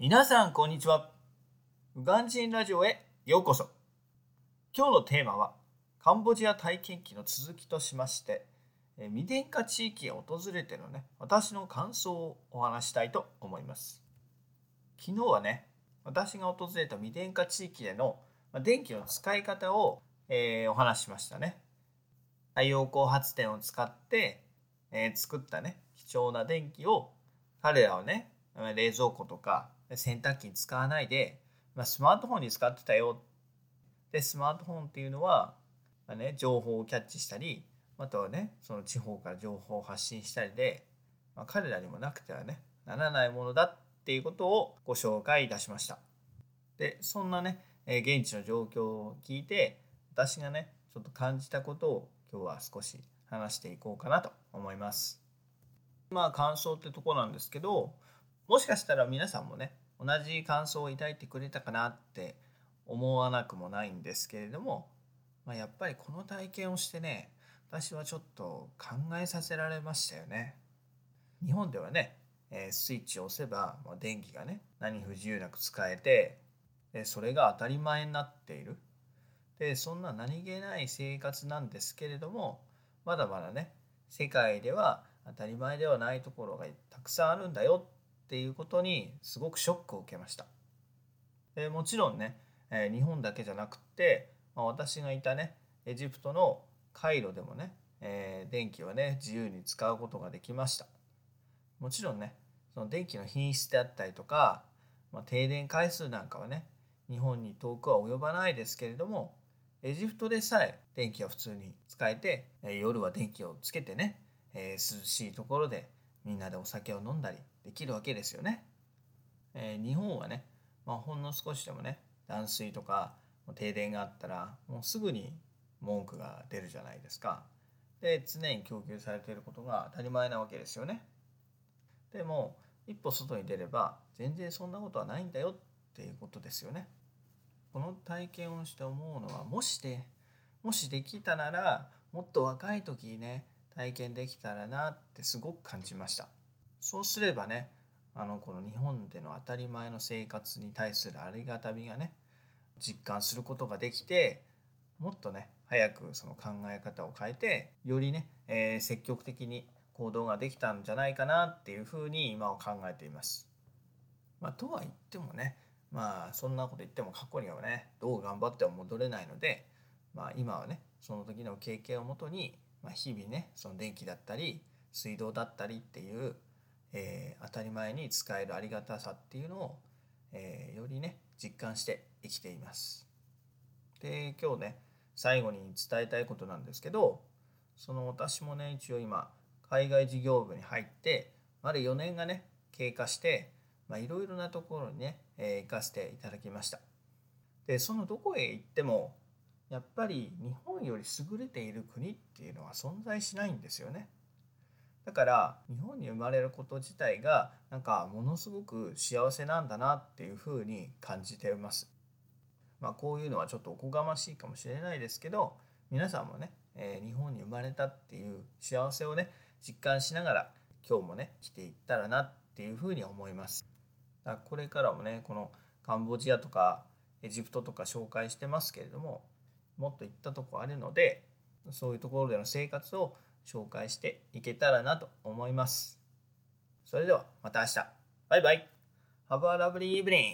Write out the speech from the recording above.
皆さんこんにちは。ウガンジンラジオへようこそ。今日のテーマはカンボジア体験記の続きとしまして未電化地域へ訪れてのね私の感想をお話したいと思います。昨日はね私が訪れた未電化地域での電気の使い方を、えー、お話ししましたね。太陽光発電を使って、えー、作ったね貴重な電気を彼らはね冷蔵庫とか洗濯機に使わないで、まあ、スマートフォンに使ってたよ。で、スマートフォンっていうのは、まあね、情報をキャッチしたり、あとはね、その地方から情報を発信したりで、まあ、彼らにもなくてはね、ならないものだっていうことをご紹介いたしました。で、そんなね、現地の状況を聞いて、私がね、ちょっと感じたことを今日は少し話していこうかなと思います。まあ感想ってとこなんですけど、もしかしたら皆さんもね同じ感想を抱いてくれたかなって思わなくもないんですけれども、まあ、やっぱりこの体験をしてね私はちょっと考えさせられましたよね。日本ではね、えスイッチを押せば、ま電気がね何不自由なく使えてでそれが当たり前になっている。でそんな何気ない生活なんですけれどもまだまだね世界では当たり前ではないところがたくさんあるんだよっていうことにすごくショックを受けました。でもちろんね、え日本だけじゃなくて、ま、私がいたねエジプトのカイロでもね、えー、電気はね自由に使うことができました。もちろんねその電気の品質であったりとか、まあ、停電回数なんかはね日本に遠くは及ばないですけれどもエジプトでさえ電気は普通に使えて、え夜は電気をつけてね、えー、涼しいところでみんなでお酒を飲んだりできるわけですよね。えー、日本はね、まあ、ほんの少しでもね断水とか停電があったらもうすぐに文句が出るじゃないですか。で常に供給されていることが当たり前なわけですよね。でも一歩外に出れば全然そんなことはないんだよっていうことですよね。この体験をして思うのはもしでもしできたならもっと若い時にね体験できたらなってすごく感じましたそうすればねあのこの日本での当たり前の生活に対するありがたみがね実感することができてもっとね早くその考え方を変えてよりね、えー、積極的に行動ができたんじゃないかなっていうふうに今は考えています。まあ、とは言ってもねまあそんなこと言っても過去にはねどう頑張っても戻れないので、まあ、今はねその時の経験をもとにまあ、日々ねその電気だったり水道だったりっていう、えー、当たり前に使えるありがたさっていうのを、えー、よりね実感して生きています。で今日ね最後に伝えたいことなんですけどその私もね一応今海外事業部に入ってまだ4年がね経過していろいろなところにね、えー、行かせていただきました。でそのどこへ行ってもやっぱり日本より優れている国っていうのは存在しないんですよね。だから日本に生まれること自体がなんかものすごく幸せなんだなっていうふうに感じています。まあこういうのはちょっとおこがましいかもしれないですけど皆さんもね、えー、日本に生まれたっていう幸せをね実感しながら今日もね来ていったらなっていうふうに思います。だこれからもねこのカンボジアとかエジプトとか紹介してますけれどももっと行ったとこあるのでそういうところでの生活を紹介していけたらなと思います。それではまた明日。バイバイ。Have a lovely evening.